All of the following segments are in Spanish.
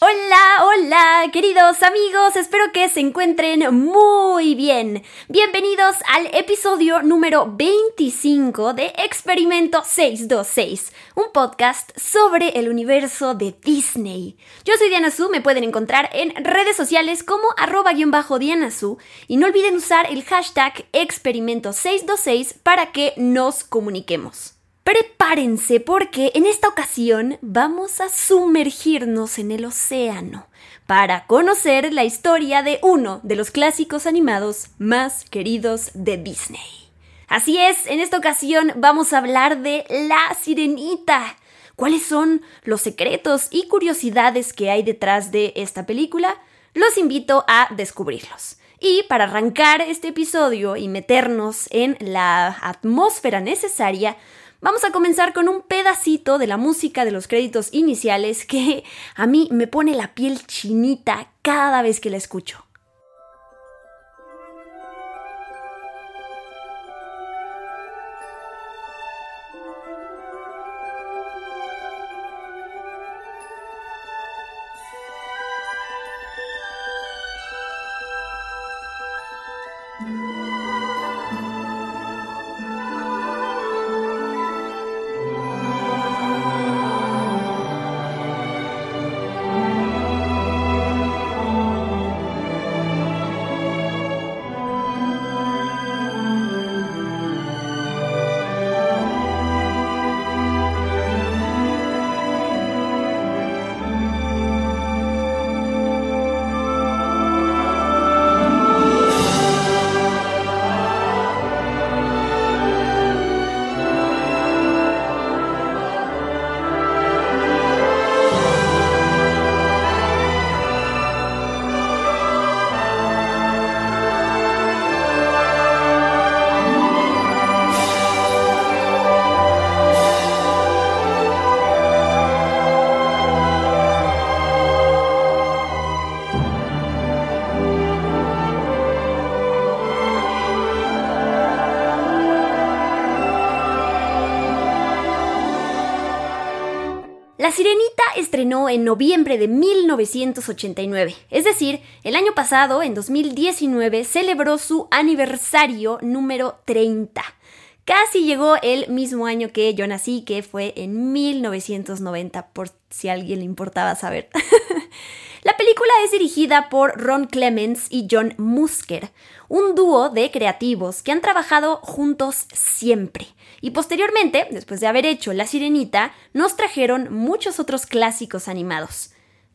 Hola, hola, queridos amigos, espero que se encuentren muy bien. Bienvenidos al episodio número 25 de Experimento 626, un podcast sobre el universo de Disney. Yo soy Diana Su, me pueden encontrar en redes sociales como arroba-diana Su y no olviden usar el hashtag Experimento 626 para que nos comuniquemos. Prepárense porque en esta ocasión vamos a sumergirnos en el océano para conocer la historia de uno de los clásicos animados más queridos de Disney. Así es, en esta ocasión vamos a hablar de La Sirenita. ¿Cuáles son los secretos y curiosidades que hay detrás de esta película? Los invito a descubrirlos. Y para arrancar este episodio y meternos en la atmósfera necesaria, Vamos a comenzar con un pedacito de la música de los créditos iniciales que a mí me pone la piel chinita cada vez que la escucho. En noviembre de 1989, es decir, el año pasado, en 2019, celebró su aniversario número 30. Casi llegó el mismo año que yo nací, que fue en 1990, por si a alguien le importaba saber. La película es dirigida por Ron Clements y John Musker, un dúo de creativos que han trabajado juntos siempre. Y posteriormente, después de haber hecho La Sirenita, nos trajeron muchos otros clásicos animados.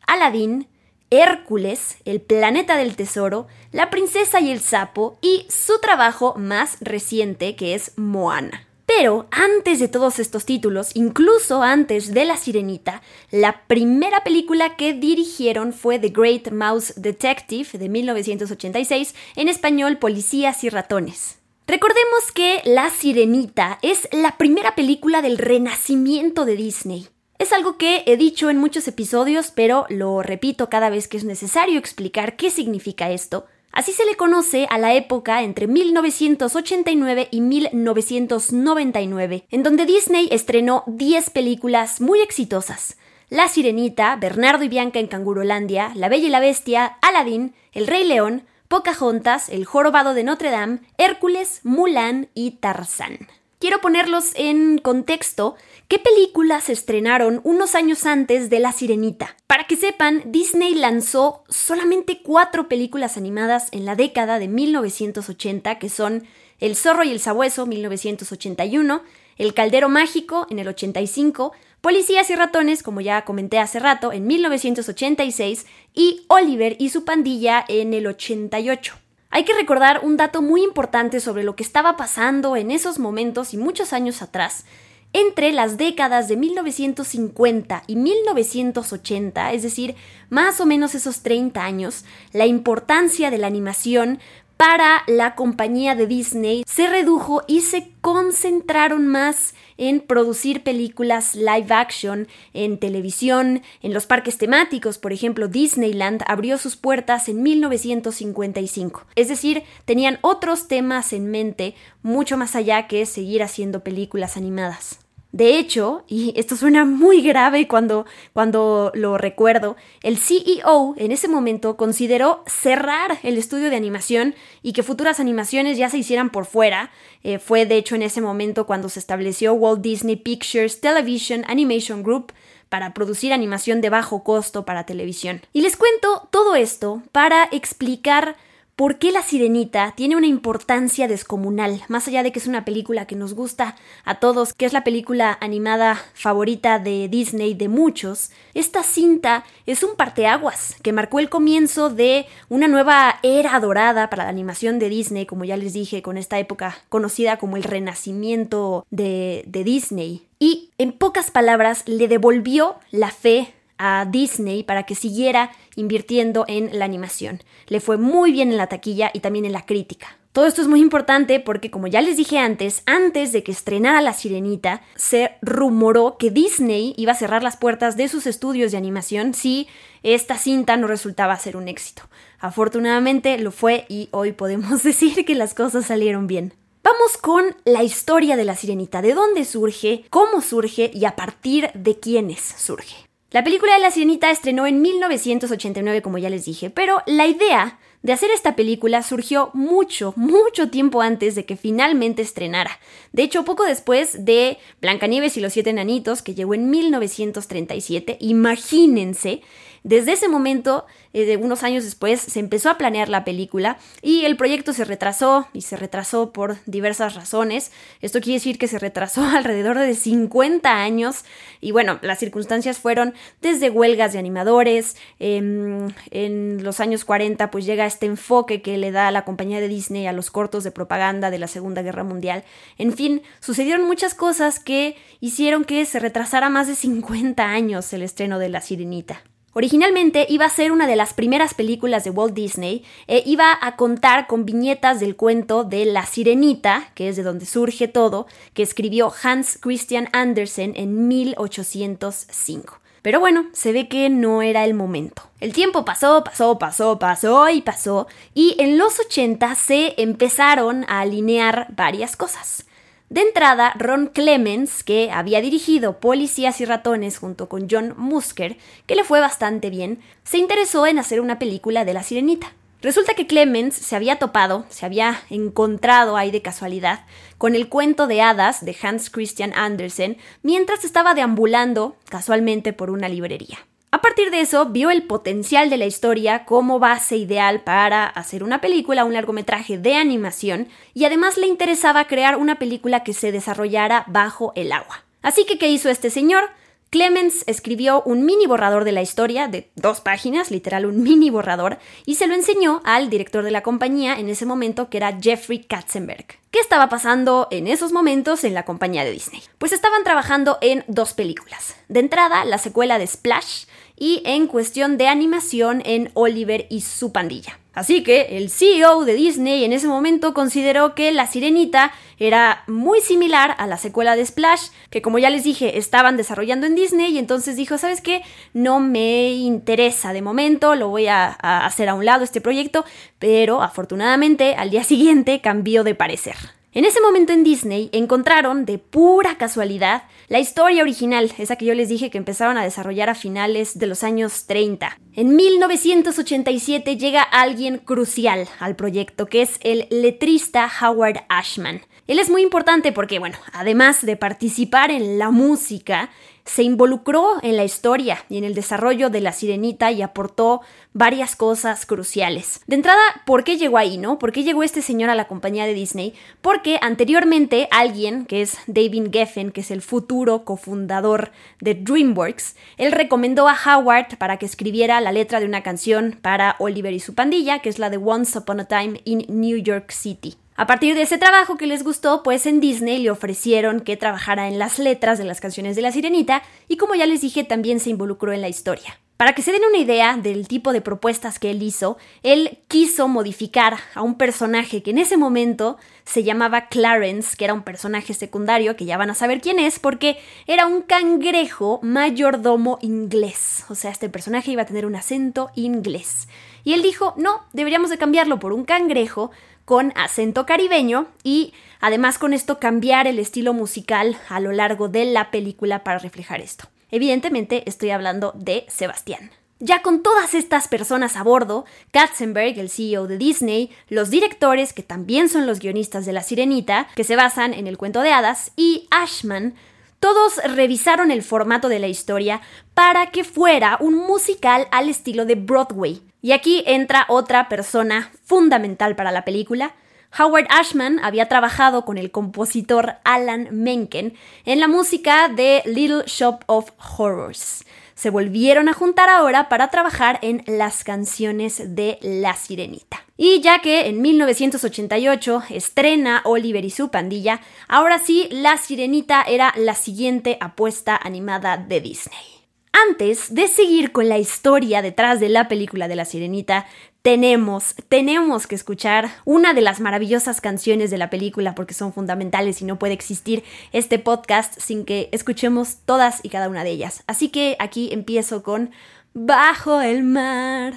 Aladdin, Hércules, El planeta del tesoro, La princesa y el sapo y su trabajo más reciente que es Moana. Pero antes de todos estos títulos, incluso antes de La Sirenita, la primera película que dirigieron fue The Great Mouse Detective de 1986, en español Policías y Ratones. Recordemos que La Sirenita es la primera película del renacimiento de Disney. Es algo que he dicho en muchos episodios, pero lo repito cada vez que es necesario explicar qué significa esto. Así se le conoce a la época entre 1989 y 1999, en donde Disney estrenó 10 películas muy exitosas. La Sirenita, Bernardo y Bianca en Cangurolandia, La Bella y la Bestia, Aladdin, El Rey León, Pocahontas, El Jorobado de Notre Dame, Hércules, Mulan y Tarzán. Quiero ponerlos en contexto qué películas estrenaron unos años antes de La Sirenita. Para que sepan, Disney lanzó solamente cuatro películas animadas en la década de 1980, que son El Zorro y el Sabueso, 1981, El Caldero Mágico, en el 85, Policías y ratones, como ya comenté hace rato, en 1986 y Oliver y su pandilla en el 88. Hay que recordar un dato muy importante sobre lo que estaba pasando en esos momentos y muchos años atrás. Entre las décadas de 1950 y 1980, es decir, más o menos esos 30 años, la importancia de la animación para la compañía de Disney se redujo y se concentraron más en producir películas live action en televisión, en los parques temáticos, por ejemplo, Disneyland abrió sus puertas en 1955. Es decir, tenían otros temas en mente mucho más allá que seguir haciendo películas animadas. De hecho, y esto suena muy grave cuando, cuando lo recuerdo, el CEO en ese momento consideró cerrar el estudio de animación y que futuras animaciones ya se hicieran por fuera. Eh, fue de hecho en ese momento cuando se estableció Walt Disney Pictures Television Animation Group para producir animación de bajo costo para televisión. Y les cuento todo esto para explicar ¿Por qué La Sirenita tiene una importancia descomunal? Más allá de que es una película que nos gusta a todos, que es la película animada favorita de Disney de muchos, esta cinta es un parteaguas que marcó el comienzo de una nueva era dorada para la animación de Disney, como ya les dije, con esta época conocida como el renacimiento de, de Disney. Y en pocas palabras le devolvió la fe a Disney para que siguiera invirtiendo en la animación. Le fue muy bien en la taquilla y también en la crítica. Todo esto es muy importante porque, como ya les dije antes, antes de que estrenara La Sirenita, se rumoró que Disney iba a cerrar las puertas de sus estudios de animación si esta cinta no resultaba ser un éxito. Afortunadamente lo fue y hoy podemos decir que las cosas salieron bien. Vamos con la historia de La Sirenita, de dónde surge, cómo surge y a partir de quiénes surge. La película de La Sirenita estrenó en 1989, como ya les dije, pero la idea de hacer esta película surgió mucho, mucho tiempo antes de que finalmente estrenara. De hecho, poco después de Blancanieves y los siete enanitos, que llegó en 1937, imagínense, desde ese momento, eh, de unos años después, se empezó a planear la película y el proyecto se retrasó y se retrasó por diversas razones. Esto quiere decir que se retrasó alrededor de 50 años y bueno, las circunstancias fueron desde huelgas de animadores, em, en los años 40 pues llega este enfoque que le da la compañía de Disney a los cortos de propaganda de la Segunda Guerra Mundial. En fin, sucedieron muchas cosas que hicieron que se retrasara más de 50 años el estreno de La Sirenita. Originalmente iba a ser una de las primeras películas de Walt Disney, e iba a contar con viñetas del cuento de La Sirenita, que es de donde surge todo, que escribió Hans Christian Andersen en 1805. Pero bueno, se ve que no era el momento. El tiempo pasó, pasó, pasó, pasó y pasó, y en los 80 se empezaron a alinear varias cosas. De entrada, Ron Clemens, que había dirigido Policías y Ratones junto con John Musker, que le fue bastante bien, se interesó en hacer una película de La Sirenita. Resulta que Clemens se había topado, se había encontrado ahí de casualidad, con el cuento de hadas de Hans Christian Andersen mientras estaba deambulando casualmente por una librería. A partir de eso, vio el potencial de la historia como base ideal para hacer una película, un largometraje de animación, y además le interesaba crear una película que se desarrollara bajo el agua. Así que, ¿qué hizo este señor? Clemens escribió un mini borrador de la historia, de dos páginas, literal un mini borrador, y se lo enseñó al director de la compañía en ese momento, que era Jeffrey Katzenberg. ¿Qué estaba pasando en esos momentos en la compañía de Disney? Pues estaban trabajando en dos películas. De entrada, la secuela de Splash, y en cuestión de animación en Oliver y su pandilla. Así que el CEO de Disney en ese momento consideró que La Sirenita era muy similar a la secuela de Splash, que como ya les dije estaban desarrollando en Disney y entonces dijo, ¿sabes qué? No me interesa de momento, lo voy a, hacer a un lado este proyecto, pero afortunadamente al día siguiente cambió de parecer. En ese momento en Disney encontraron de pura casualidad la historia original, esa que yo les dije que empezaron a desarrollar a finales de los años 30. En 1987 llega alguien crucial al proyecto, que es el letrista Howard Ashman. Él es muy importante porque, bueno, además de participar en la música, se involucró en la historia y en el desarrollo de la sirenita y aportó varias cosas cruciales. De entrada, ¿por qué llegó ahí, no? ¿Por qué llegó este señor a la compañía de Disney? Porque anteriormente alguien, que es David Geffen, que es el futuro cofundador de DreamWorks, él recomendó a Howard para que escribiera la letra de una canción para Oliver y su pandilla, que es la de Once Upon a Time in New York City. A partir de ese trabajo que les gustó, pues en Disney le ofrecieron que trabajara en las letras de las canciones de la sirenita y como ya les dije también se involucró en la historia. Para que se den una idea del tipo de propuestas que él hizo, él quiso modificar a un personaje que en ese momento se llamaba Clarence, que era un personaje secundario, que ya van a saber quién es, porque era un cangrejo mayordomo inglés. O sea, este personaje iba a tener un acento inglés. Y él dijo, no, deberíamos de cambiarlo por un cangrejo con acento caribeño y además con esto cambiar el estilo musical a lo largo de la película para reflejar esto. Evidentemente estoy hablando de Sebastián. Ya con todas estas personas a bordo, Katzenberg, el CEO de Disney, los directores, que también son los guionistas de La Sirenita, que se basan en el cuento de hadas, y Ashman, todos revisaron el formato de la historia para que fuera un musical al estilo de Broadway. Y aquí entra otra persona fundamental para la película, Howard Ashman había trabajado con el compositor Alan Menken en la música de Little Shop of Horrors. Se volvieron a juntar ahora para trabajar en las canciones de La Sirenita. Y ya que en 1988 estrena Oliver y su pandilla, ahora sí La Sirenita era la siguiente apuesta animada de Disney. Antes de seguir con la historia detrás de la película de la sirenita, tenemos, tenemos que escuchar una de las maravillosas canciones de la película porque son fundamentales y no puede existir este podcast sin que escuchemos todas y cada una de ellas. Así que aquí empiezo con Bajo el mar.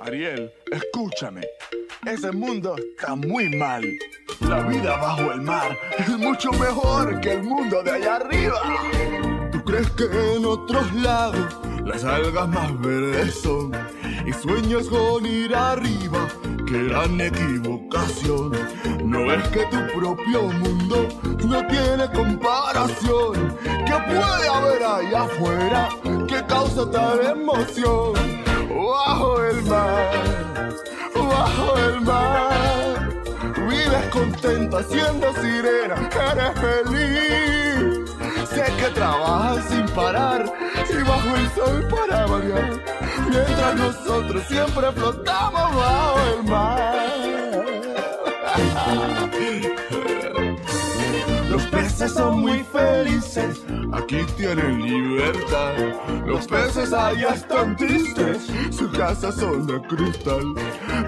Ariel, escúchame. Ese mundo está muy mal. La vida bajo el mar es mucho mejor que el mundo de allá arriba. ¿Tú crees que en otros lados las algas más verdes son? y sueños con ir arriba, que gran equivocación. No es que tu propio mundo no tiene comparación. ¿Qué puede haber ahí afuera que causa tal emoción? Bajo el mar, bajo el mar, vives contenta siendo sirena, eres feliz. Que trabajas sin parar y bajo el sol para variar mientras nosotros siempre flotamos bajo el mar. Son muy felices, aquí tienen libertad. Los peces allá están tristes, su casa son de cristal.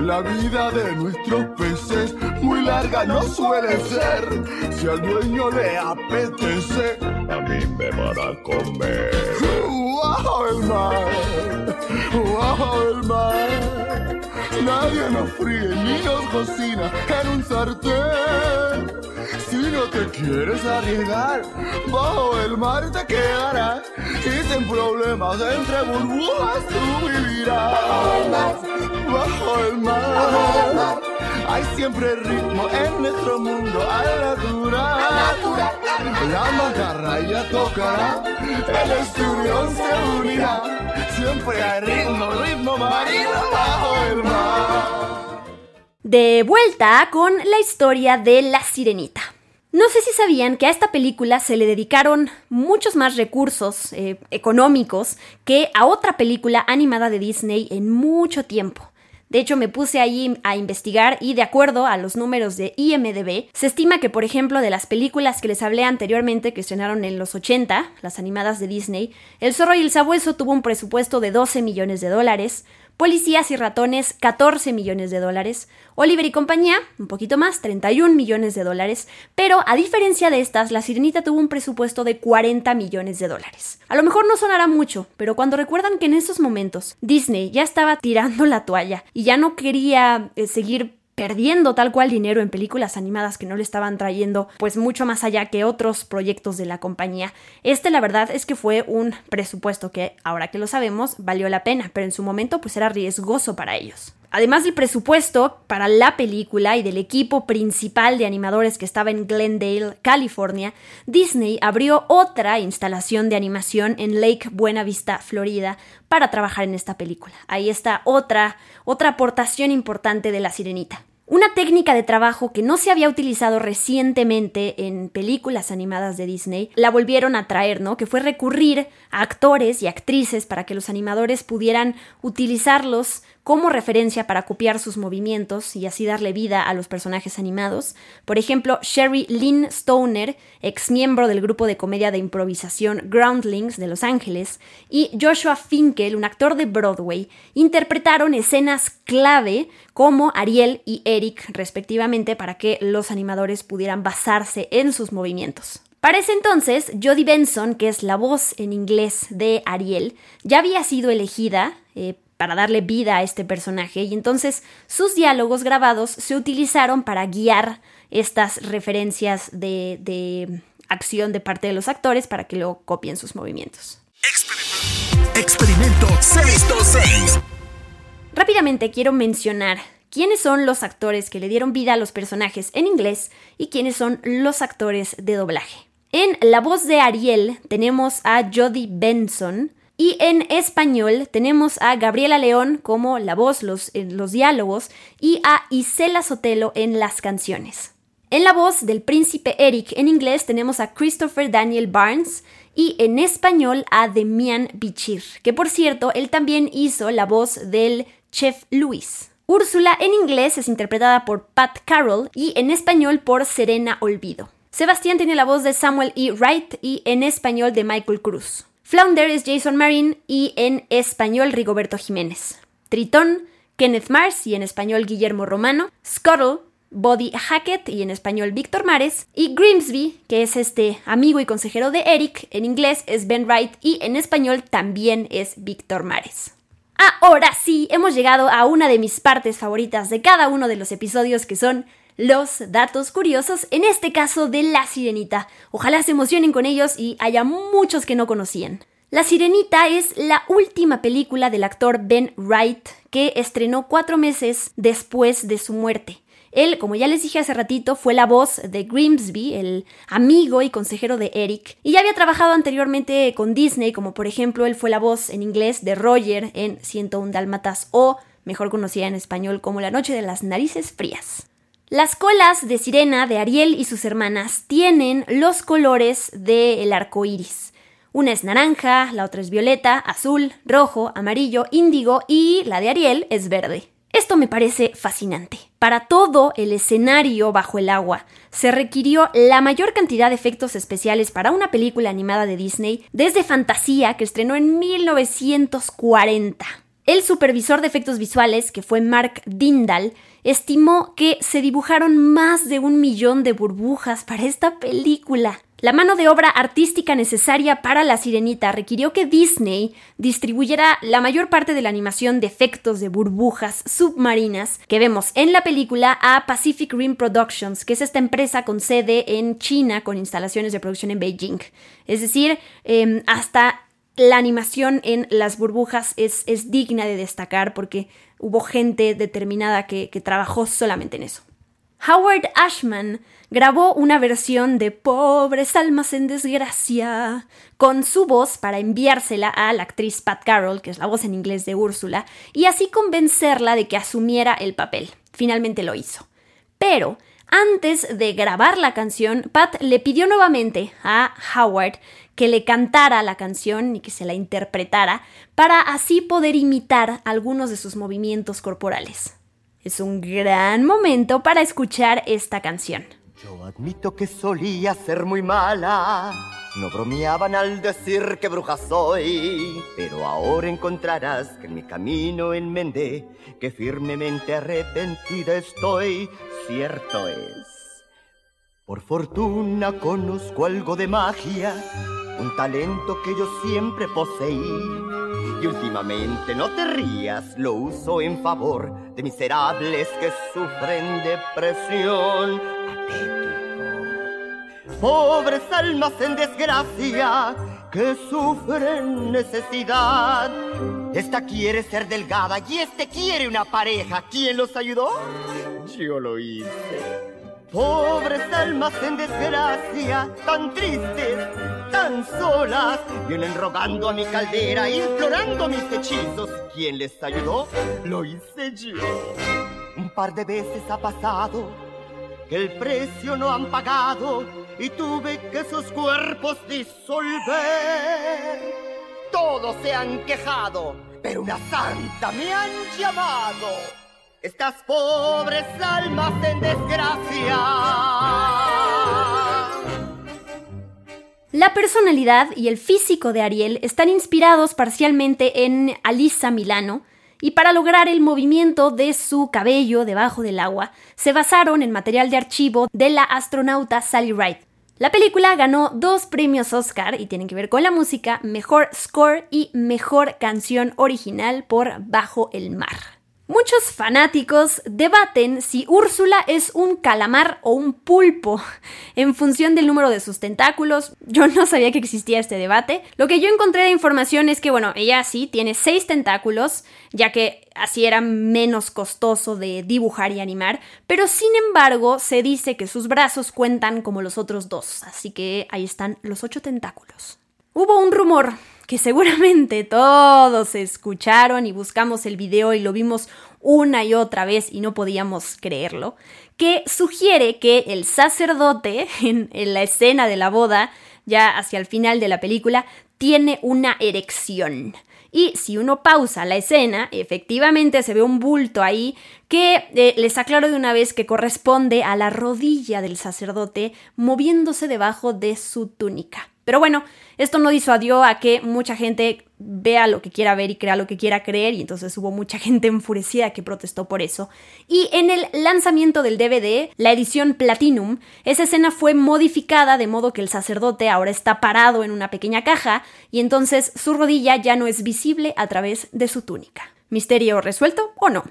La vida de nuestros peces muy larga no suele ser. Si al dueño le apetece, a mí me van a comer. Bajo el mar, bajo el mar. Nadie nos fríe ni nos cocina en un sartén. Si no te quieres arriesgar, bajo el mar te quedarás. Y sin problemas entre burbujas tú vivirás. Bajo el mar, hay siempre ritmo en nuestro mundo al natural. La macarra ya tocará, el estudio se unirá. Siempre hay ritmo, ritmo marino bajo el mar. De vuelta con la historia de la sirenita. No sé si sabían que a esta película se le dedicaron muchos más recursos eh, económicos que a otra película animada de Disney en mucho tiempo. De hecho, me puse ahí a investigar y de acuerdo a los números de IMDB, se estima que, por ejemplo, de las películas que les hablé anteriormente, que estrenaron en los 80, las animadas de Disney, El zorro y el sabueso tuvo un presupuesto de 12 millones de dólares, Policías y ratones, 14 millones de dólares. Oliver y compañía, un poquito más, 31 millones de dólares. Pero a diferencia de estas, La Sirenita tuvo un presupuesto de 40 millones de dólares. A lo mejor no sonará mucho, pero cuando recuerdan que en esos momentos Disney ya estaba tirando la toalla y ya no quería eh, seguir perdiendo tal cual dinero en películas animadas que no le estaban trayendo pues mucho más allá que otros proyectos de la compañía. Este la verdad es que fue un presupuesto que ahora que lo sabemos valió la pena, pero en su momento pues era riesgoso para ellos. Además del presupuesto para la película y del equipo principal de animadores que estaba en Glendale, California, Disney abrió otra instalación de animación en Lake Buena Vista, Florida, para trabajar en esta película. Ahí está otra, otra aportación importante de La Sirenita. Una técnica de trabajo que no se había utilizado recientemente en películas animadas de Disney, la volvieron a traer, ¿no? Que fue recurrir a actores y actrices para que los animadores pudieran utilizarlos como referencia para copiar sus movimientos y así darle vida a los personajes animados. Por ejemplo, Sherry Lynn Stoner, ex miembro del grupo de comedia de improvisación Groundlings de Los Ángeles, y Joshua Finkel, un actor de Broadway, interpretaron escenas clave como Ariel y Eric, respectivamente, para que los animadores pudieran basarse en sus movimientos. Para ese entonces, Jodie Benson, que es la voz en inglés de Ariel, ya había sido elegida eh, para darle vida a este personaje y entonces sus diálogos grabados se utilizaron para guiar estas referencias de, de acción de parte de los actores para que lo copien sus movimientos. Experimento 626. Rápidamente quiero mencionar quiénes son los actores que le dieron vida a los personajes en inglés y quiénes son los actores de doblaje. En la voz de Ariel tenemos a Jodie Benson y en español tenemos a Gabriela León como la voz, los, los diálogos y a Isela Sotelo en las canciones. En la voz del príncipe Eric en inglés tenemos a Christopher Daniel Barnes y en español a Demian Bichir, que por cierto él también hizo la voz del chef Luis. Úrsula en inglés es interpretada por Pat Carroll y en español por Serena Olvido. Sebastián tiene la voz de Samuel E. Wright y en español de Michael Cruz. Flounder es Jason Marin y en español Rigoberto Jiménez. Tritón, Kenneth Mars y en español Guillermo Romano. Scuttle, Body Hackett y en español Víctor Mares. Y Grimsby, que es este amigo y consejero de Eric, en inglés es Ben Wright y en español también es Víctor Mares. Ahora sí, hemos llegado a una de mis partes favoritas de cada uno de los episodios que son los datos curiosos, en este caso de La Sirenita. Ojalá se emocionen con ellos y haya muchos que no conocían. La Sirenita es la última película del actor Ben Wright que estrenó cuatro meses después de su muerte. Él, como ya les dije hace ratito, fue la voz de Grimsby, el amigo y consejero de Eric, y ya había trabajado anteriormente con Disney, como por ejemplo él fue la voz en inglés de Roger en 101 Dálmatas o, mejor conocida en español como La Noche de las Narices Frías. Las colas de sirena de Ariel y sus hermanas tienen los colores del arco iris. Una es naranja, la otra es violeta, azul, rojo, amarillo, índigo y la de Ariel es verde. Esto me parece fascinante. Para todo el escenario bajo el agua se requirió la mayor cantidad de efectos especiales para una película animada de Disney desde Fantasía que estrenó en 1940. El supervisor de efectos visuales, que fue Mark Dindal, estimó que se dibujaron más de un millón de burbujas para esta película. La mano de obra artística necesaria para La Sirenita requirió que Disney distribuyera la mayor parte de la animación de efectos de burbujas submarinas que vemos en la película a Pacific Rim Productions, que es esta empresa con sede en China con instalaciones de producción en Beijing. Es decir, em, hasta la animación en las burbujas es, es, digna de destacar porque hubo gente determinada que, trabajó solamente en eso. Howard Ashman grabó una versión de Pobres almas en desgracia con su voz para enviársela a la actriz Pat Carroll, que es la voz en inglés de Úrsula, y así convencerla de que asumiera el papel. Finalmente lo hizo. Pero antes de grabar la canción, Pat le pidió nuevamente a Howard que le cantara la canción y que se la interpretara para así poder imitar algunos de sus movimientos corporales. Es un gran momento para escuchar esta canción. Yo admito que solía ser muy mala. No bromeaban al decir que bruja soy, pero ahora encontrarás que en mi camino enmendé, que firmemente arrepentida estoy, cierto es. Por fortuna conozco algo de magia, un talento que yo siempre poseí. Y últimamente, no te rías, lo uso en favor de miserables que sufren depresión. Pobres almas en desgracia que sufren necesidad. Esta quiere ser delgada y este quiere una pareja. ¿Quién los ayudó? Yo lo hice. Pobres almas en desgracia, tan tristes, tan solas, vienen rogando a mi caldera, implorando mis hechizos. ¿Quién les ayudó? Lo hice yo. Un par de veces ha pasado que el precio no han pagado y tuve que sus cuerpos disolver. Todos se han quejado pero una santa me han llamado. Estas pobres almas en desgracia. La personalidad y el físico de Ariel están inspirados parcialmente en Alisa Milano, y para lograr el movimiento de su cabello debajo del agua, se basaron en material de archivo de la astronauta Sally Ride. La película ganó dos premios Oscar y tienen que ver con la música, mejor score y mejor canción original por Bajo el Mar. Muchos fanáticos debaten si Úrsula es un calamar o un pulpo en función del número de sus tentáculos. Yo no sabía que existía este debate. Lo que yo encontré de información es que, bueno, ella sí tiene seis tentáculos, ya que así era menos costoso de dibujar y animar, pero sin embargo se dice que sus brazos cuentan como los otros dos, así que ahí están los ocho tentáculos. Hubo un rumor que seguramente todos escucharon y buscamos el video y lo vimos una y otra vez y no podíamos creerlo, que sugiere que el sacerdote en, la escena de la boda, ya hacia el final de la película, tiene una erección. Y si uno pausa la escena, efectivamente se ve un bulto ahí que eh, les aclaro de una vez que corresponde a la rodilla del sacerdote moviéndose debajo de su túnica. Pero bueno, esto no disuadió a que mucha gente vea lo que quiera ver y crea lo que quiera creer, y entonces hubo mucha gente enfurecida que protestó por eso. Y en el lanzamiento del DVD, la edición Platinum, esa escena fue modificada de modo que el sacerdote ahora está parado en una pequeña caja, y entonces su rodilla ya no es visible a través de su túnica. ¿Misterio resuelto o no?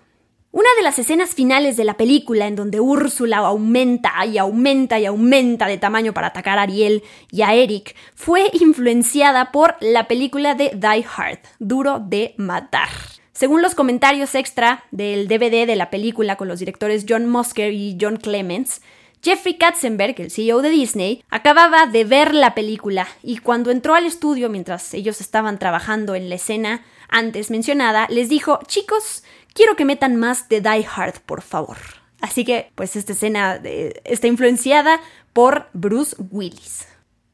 Una de las escenas finales de la película en donde Úrsula aumenta y aumenta y aumenta de tamaño para atacar a Ariel y a Eric fue influenciada por la película de Die Hard, Duro de Matar. Según los comentarios extra del DVD de la película con los directores John Musker y John Clements, Jeffrey Katzenberg, el CEO de Disney, acababa de ver la película y cuando entró al estudio mientras ellos estaban trabajando en la escena antes mencionada, les dijo, chicos, quiero que metan más de Die Hard, por favor. Así que, pues esta escena está influenciada por Bruce Willis.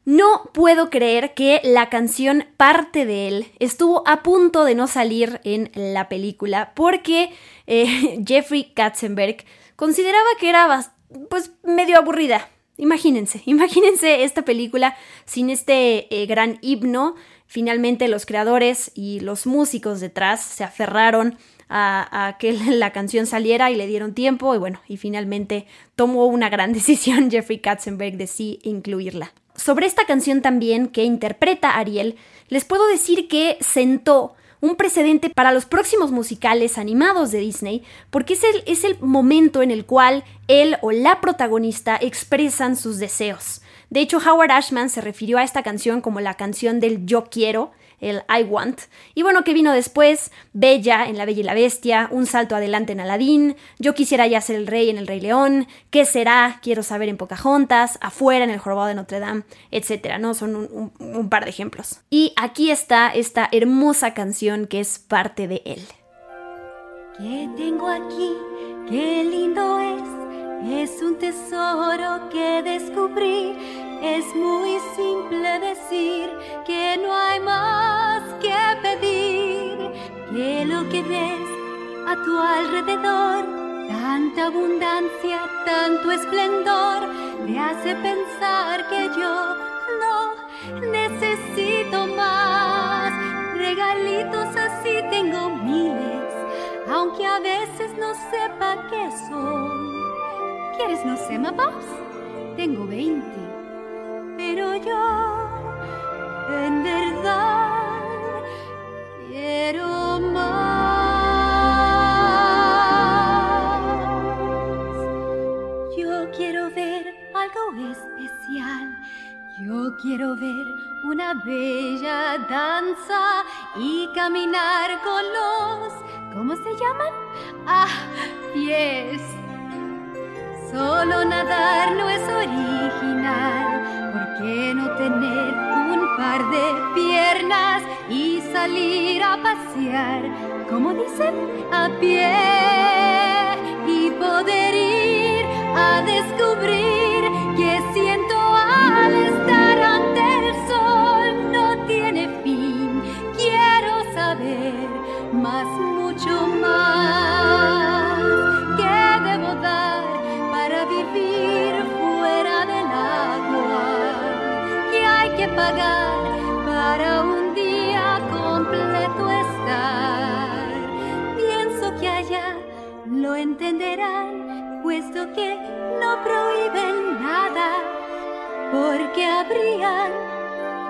No puedo creer que la canción Parte de él estuvo a punto de no salir en la película porque eh, Jeffrey Katzenberg consideraba que era pues medio aburrida. Imagínense, imagínense esta película sin este eh, gran himno. Finalmente los creadores y los músicos detrás se aferraron a, que la canción saliera y le dieron tiempo y bueno, y finalmente tomó una gran decisión Jeffrey Katzenberg de sí incluirla. Sobre esta canción también que interpreta Ariel, les puedo decir que sentó un precedente para los próximos musicales animados de Disney, porque es el, es el momento en el cual él o la protagonista expresan sus deseos. De hecho, Howard Ashman se refirió a esta canción como la canción del yo quiero, el I Want. Y bueno, que vino después? Bella en La Bella y la Bestia, Un Salto Adelante en Aladín, Yo quisiera ya ser el rey en El Rey León, ¿Qué será? Quiero saber en Pocahontas, Afuera en El Jorobado de Notre Dame, etc. ¿no? Son un par de ejemplos. Y aquí está esta hermosa canción que es parte de él. ¿Qué tengo aquí? Qué lindo es. Es un tesoro que descubrí es muy simple decir que no hay más que pedir, que lo que ves a tu alrededor, tanta abundancia, tanto esplendor, me hace pensar que yo no necesito más. Regalitos así tengo miles, aunque a veces no sepa qué son. ¿Quieres no sé, papás? Tengo veinte pero yo en verdad quiero más. Yo quiero ver algo especial. Yo quiero ver una bella danza y caminar con los, ¿cómo se llaman? Ah, pies. Solo nadar no es original qué no tener un par de piernas y salir a pasear, como dicen, a pie y poder ir a descubrir para un día completo estar. Pienso que allá lo entenderán, puesto que no prohíben nada, porque habrían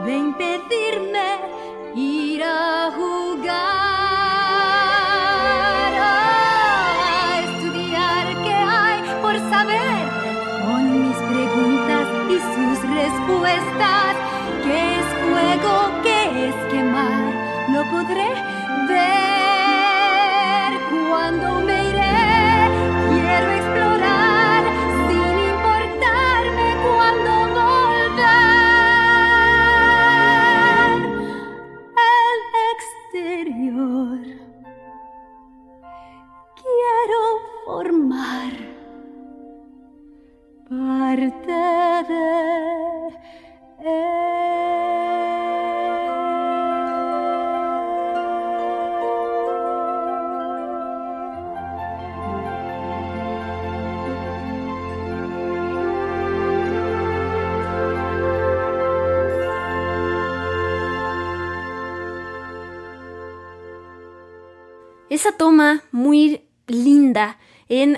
de impedirme ir a jugar.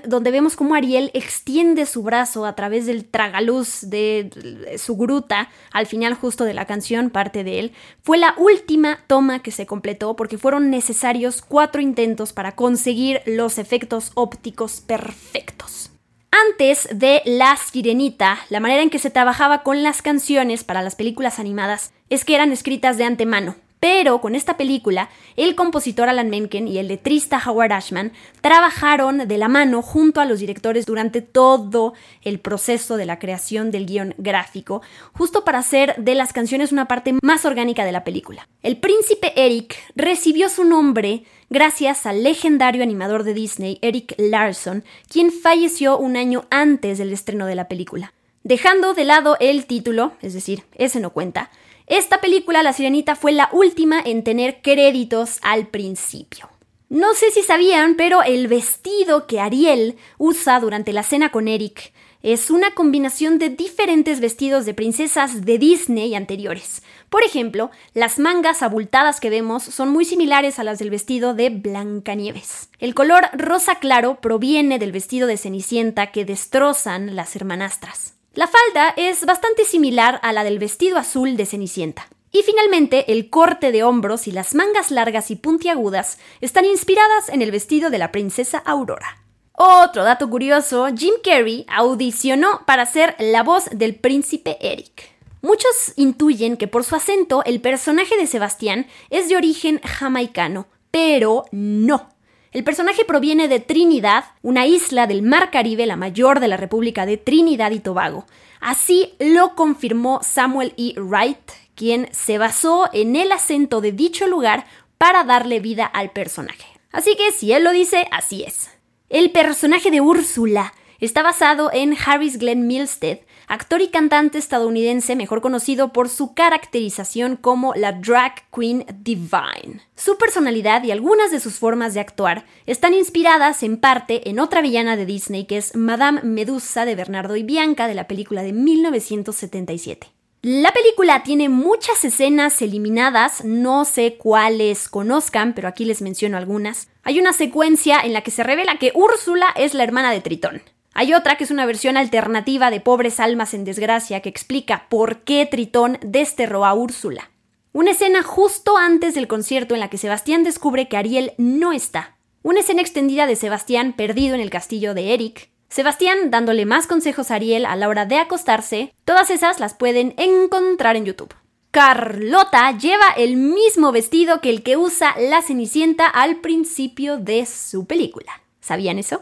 Donde vemos cómo Ariel extiende su brazo a través del tragaluz de su gruta, al final justo de la canción, parte de él, fue la última toma que se completó porque fueron necesarios cuatro intentos para conseguir los efectos ópticos perfectos. Antes de La Sirenita, la manera en que se trabajaba con las canciones para las películas animadas es que eran escritas de antemano, pero con esta película, el compositor Alan Menken y el letrista Howard Ashman trabajaron de la mano junto a los directores durante todo el proceso de la creación del guion gráfico, justo para hacer de las canciones una parte más orgánica de la película. El príncipe Eric recibió su nombre gracias al legendario animador de Disney, Eric Larson, quien falleció un año antes del estreno de la película. Dejando de lado el título, es decir, ese no cuenta, esta película, La Sirenita, fue la última en tener créditos al principio. No sé si sabían, pero el vestido que Ariel usa durante la cena con Eric es una combinación de diferentes vestidos de princesas de Disney anteriores. Por ejemplo, las mangas abultadas que vemos son muy similares a las del vestido de Blancanieves. El color rosa claro proviene del vestido de Cenicienta que destrozan las hermanastras. La falda es bastante similar a la del vestido azul de Cenicienta. Y finalmente, el corte de hombros y las mangas largas y puntiagudas están inspiradas en el vestido de la princesa Aurora. Otro dato curioso, Jim Carrey audicionó para ser la voz del príncipe Eric. Muchos intuyen que por su acento el personaje de Sebastián es de origen jamaicano, pero no. El personaje proviene de Trinidad, una isla del Mar Caribe, la mayor de la República de Trinidad y Tobago. Así lo confirmó Samuel E. Wright, quien se basó en el acento de dicho lugar para darle vida al personaje. Así que si él lo dice, así es. El personaje de Úrsula está basado en Harris Glenn Milstead, actor y cantante estadounidense mejor conocido por su caracterización como la drag queen divine. Su personalidad y algunas de sus formas de actuar están inspiradas en parte en otra villana de Disney que es Madame Medusa de Bernardo y Bianca de la película de 1977. La película tiene muchas escenas eliminadas, no sé cuáles conozcan, pero aquí les menciono algunas. Hay una secuencia en la que se revela que Úrsula es la hermana de Tritón. Hay otra que es una versión alternativa de Pobres Almas en Desgracia que explica por qué Tritón desterró a Úrsula. Una escena justo antes del concierto en la que Sebastián descubre que Ariel no está. Una escena extendida de Sebastián perdido en el castillo de Eric. Sebastián dándole más consejos a Ariel a la hora de acostarse. Todas esas las pueden encontrar en YouTube. Carlota lleva el mismo vestido que el que usa la Cenicienta al principio de su película. ¿Sabían eso?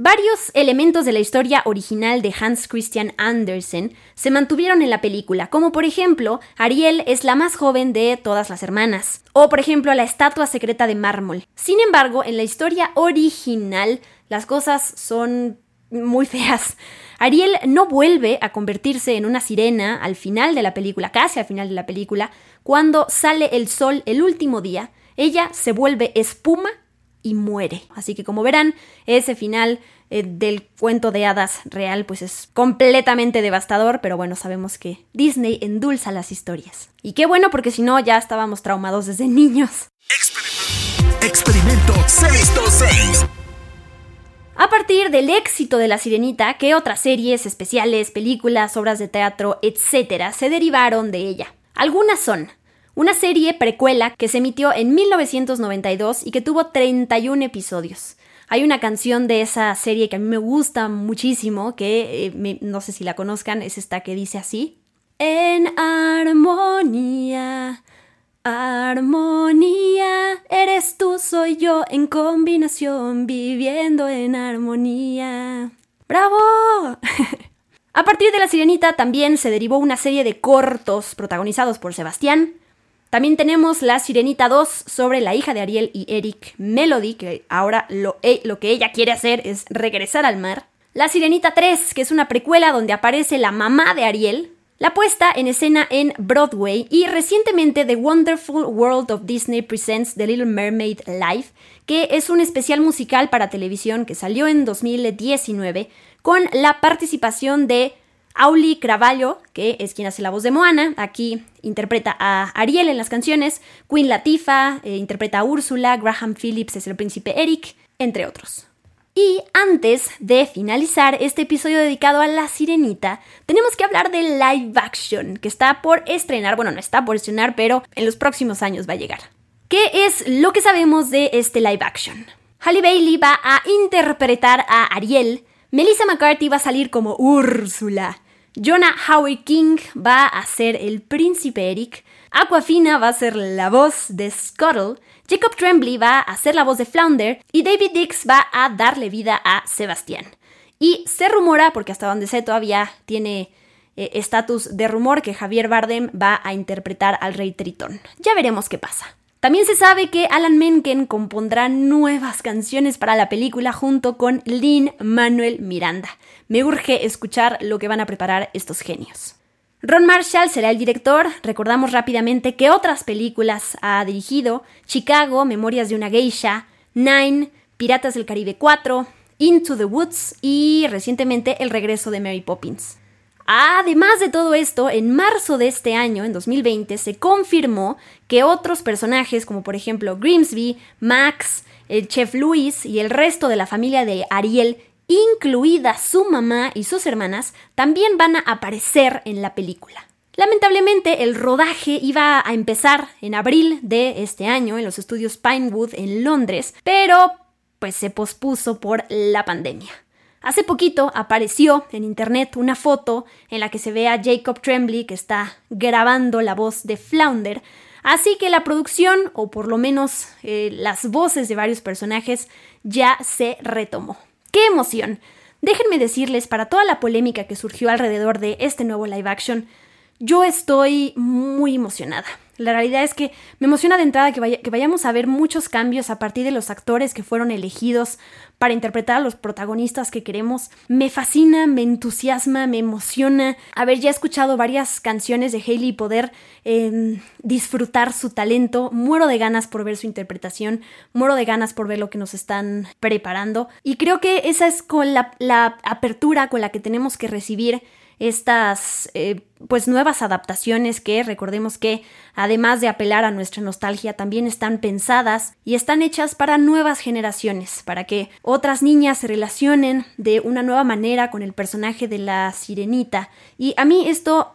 Varios elementos de la historia original de Hans Christian Andersen se mantuvieron en la película, como por ejemplo, Ariel es la más joven de todas las hermanas, o por ejemplo, la estatua secreta de mármol. Sin embargo, en la historia original, las cosas son muy feas. Ariel no vuelve a convertirse en una sirena al final de la película, casi al final de la película, cuando sale el sol el último día, ella se vuelve espuma y muere. Así que como verán, ese final eh, del cuento de hadas real pues es completamente devastador, pero bueno, sabemos que Disney endulza las historias. Y qué bueno porque si no ya estábamos traumados desde niños. Experimento 626. A partir del éxito de La Sirenita, que otras series, especiales, películas, obras de teatro, etc., se derivaron de ella. Algunas son una serie precuela que se emitió en 1992 y que tuvo 31 episodios. Hay una canción de esa serie que a mí me gusta muchísimo, que eh, no sé si la conozcan, es esta que dice así. En armonía, armonía, eres tú, soy yo, en combinación, viviendo en armonía. ¡Bravo! a partir de La Sirenita también se derivó una serie de cortos protagonizados por Sebastián, también tenemos La Sirenita 2 sobre la hija de Ariel y Eric, Melody, que ahora lo, e, lo, que ella quiere hacer es regresar al mar. La Sirenita 3, que es una precuela donde aparece la mamá de Ariel. La puesta en escena en Broadway y recientemente The Wonderful World of Disney Presents The Little Mermaid Live, que es un especial musical para televisión que salió en 2019 con la participación de Auli Cravallo, que es quien hace la voz de Moana, aquí interpreta a Ariel en las canciones, Queen Latifah eh, interpreta a Úrsula, Graham Phillips es el príncipe Eric, entre otros. Y antes de finalizar este episodio dedicado a La Sirenita, tenemos que hablar de live action, que está por estrenar, bueno, no está por estrenar, pero en los próximos años va a llegar. ¿Qué es lo que sabemos de este live action? Halle Bailey va a interpretar a Ariel, Melissa McCarthy va a salir como Úrsula, Jonah Howie King va a ser el príncipe Eric, Aquafina va a ser la voz de Scuttle, Jacob Tremblay va a ser la voz de Flounder y David Dix va a darle vida a Sebastián. Y se rumora, porque hasta donde sé todavía tiene eh, estatus de rumor, que Javier Bardem va a interpretar al rey Tritón. Ya veremos qué pasa. También se sabe que Alan Menken compondrá nuevas canciones para la película junto con Lin Manuel Miranda. Me urge escuchar lo que van a preparar estos genios. Ron Marshall será el director. Recordamos rápidamente que otras películas ha dirigido: Chicago, Memorias de una Geisha, Nine, Piratas del Caribe 4, Into the Woods y recientemente El regreso de Mary Poppins. Además de todo esto, en marzo de este año, en 2020, se confirmó que otros personajes, como por ejemplo Grimsby, Max, el chef Luis y el resto de la familia de Ariel, incluida su mamá y sus hermanas, también van a aparecer en la película. Lamentablemente, el rodaje iba a empezar en abril de este año en los estudios Pinewood en Londres, pero pues se pospuso por la pandemia. Hace poquito apareció en internet una foto en la que se ve a Jacob Tremblay que está grabando la voz de Flounder, así que la producción, o por lo menos eh, las voces de varios personajes, ya se retomó. ¡Qué emoción! Déjenme decirles, para toda la polémica que surgió alrededor de este nuevo live action, yo estoy muy emocionada. La realidad es que me emociona de entrada que, que, vayamos a ver muchos cambios a partir de los actores que fueron elegidos para interpretar a los protagonistas que queremos. Me fascina, me entusiasma, me emociona haber ya escuchado varias canciones de Hailey y poder em, disfrutar su talento. Muero de ganas por ver su interpretación, muero de ganas por ver lo que nos están preparando. Y creo que esa es con la, la apertura con la que tenemos que recibir estas eh, pues nuevas adaptaciones que recordemos que además de apelar a nuestra nostalgia también están pensadas y están hechas para nuevas generaciones, para que otras niñas se relacionen de una nueva manera con el personaje de la sirenita. Y a mí esto,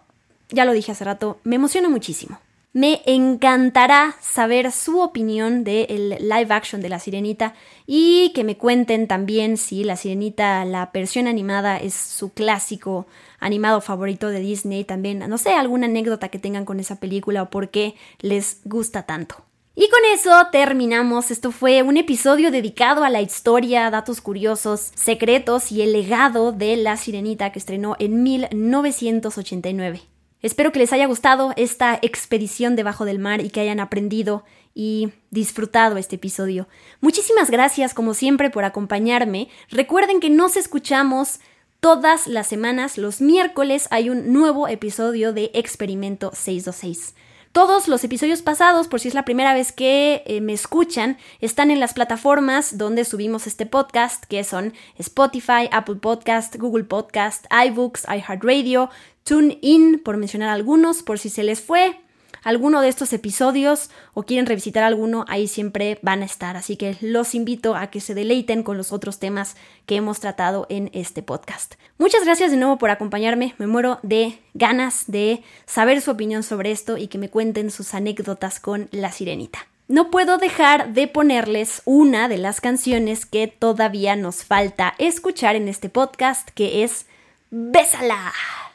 ya lo dije hace rato, me emociona muchísimo. Me encantará saber su opinión del live action de La Sirenita y que me cuenten también si La Sirenita, la versión animada, es su clásico animado favorito de Disney. También, no sé, alguna anécdota que tengan con esa película o por qué les gusta tanto. Y con eso terminamos. Esto fue un episodio dedicado a la historia, datos curiosos, secretos y el legado de La Sirenita que estrenó en 1989. Espero que les haya gustado esta expedición debajo del mar y que hayan aprendido y disfrutado este episodio. Muchísimas gracias como siempre por acompañarme. Recuerden que nos escuchamos todas las semanas. Los miércoles hay un nuevo episodio de Experimento 626. Todos los episodios pasados, por si es la primera vez que eh, me escuchan, están en las plataformas donde subimos este podcast, que son Spotify, Apple Podcast, Google Podcast, iBooks, iHeartRadio, TuneIn, por mencionar algunos, por si se les fue. alguno de estos episodios o quieren revisitar alguno, ahí siempre van a estar. Así que los invito a que se deleiten con los otros temas que hemos tratado en este podcast. Muchas gracias de nuevo por acompañarme. Me muero de ganas de saber su opinión sobre esto y que me cuenten sus anécdotas con la sirenita. No puedo dejar de ponerles una de las canciones que todavía nos falta escuchar en este podcast, que es Bésala.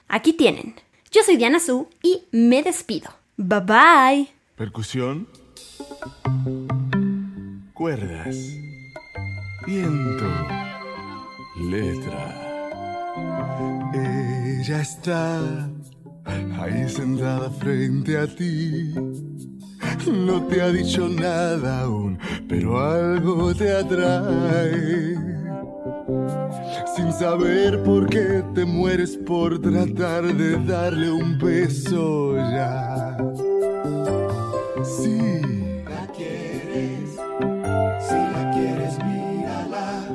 Aquí tienen. Yo soy Diana Su y me despido. Bye bye. Percusión. Cuerdas. Viento. Letra. Ella está ahí sentada frente a ti. No te ha dicho nada aún, pero algo te atrae. Sin saber por qué te mueres por tratar de darle un beso ya. Si la quieres, si la quieres, mírala.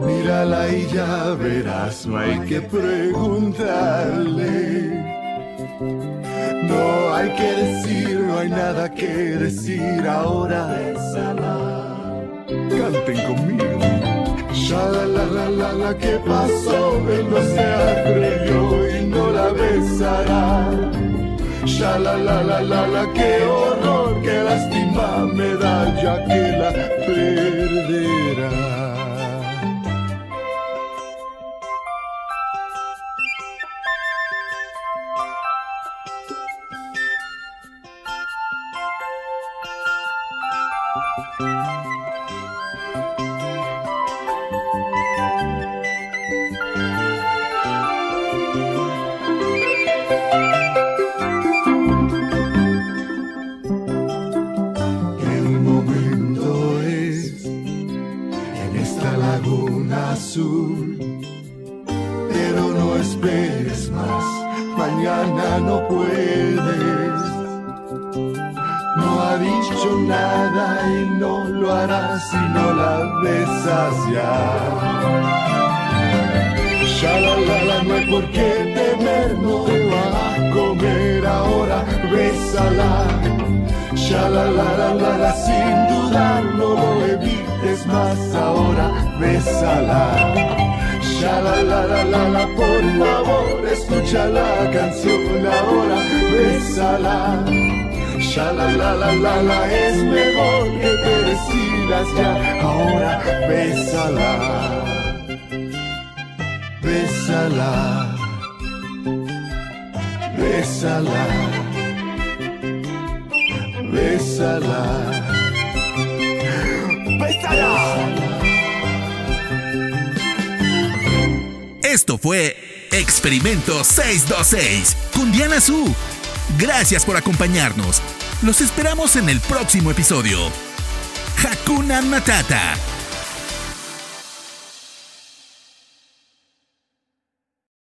Mírala y ya verás, no hay que preguntarle. No hay que decir, no hay nada que decir ahora. Canten conmigo. Ya la la la la la que pasó, él no se atrevió y no la besará. Ya la la la la la qué horror, qué lástima me da ya que la perderá. Dicho nada y no lo hará si no la besas ya. Ya la la la, no hay por qué temer, no te va a comer ahora, bésala. Ya la la la la la, sin dudar, no lo evites más ahora, bésala. Ya la la la la la, por favor, escucha la canción ahora, bésala. Ya la la la la la, es mejor que te decidas ya, ahora bésala. Bésala, bésala, bésala, bésala. Esto fue Experimento 626 con Diana Su. Gracias por acompañarnos. Los esperamos en el próximo episodio. Hakuna Matata.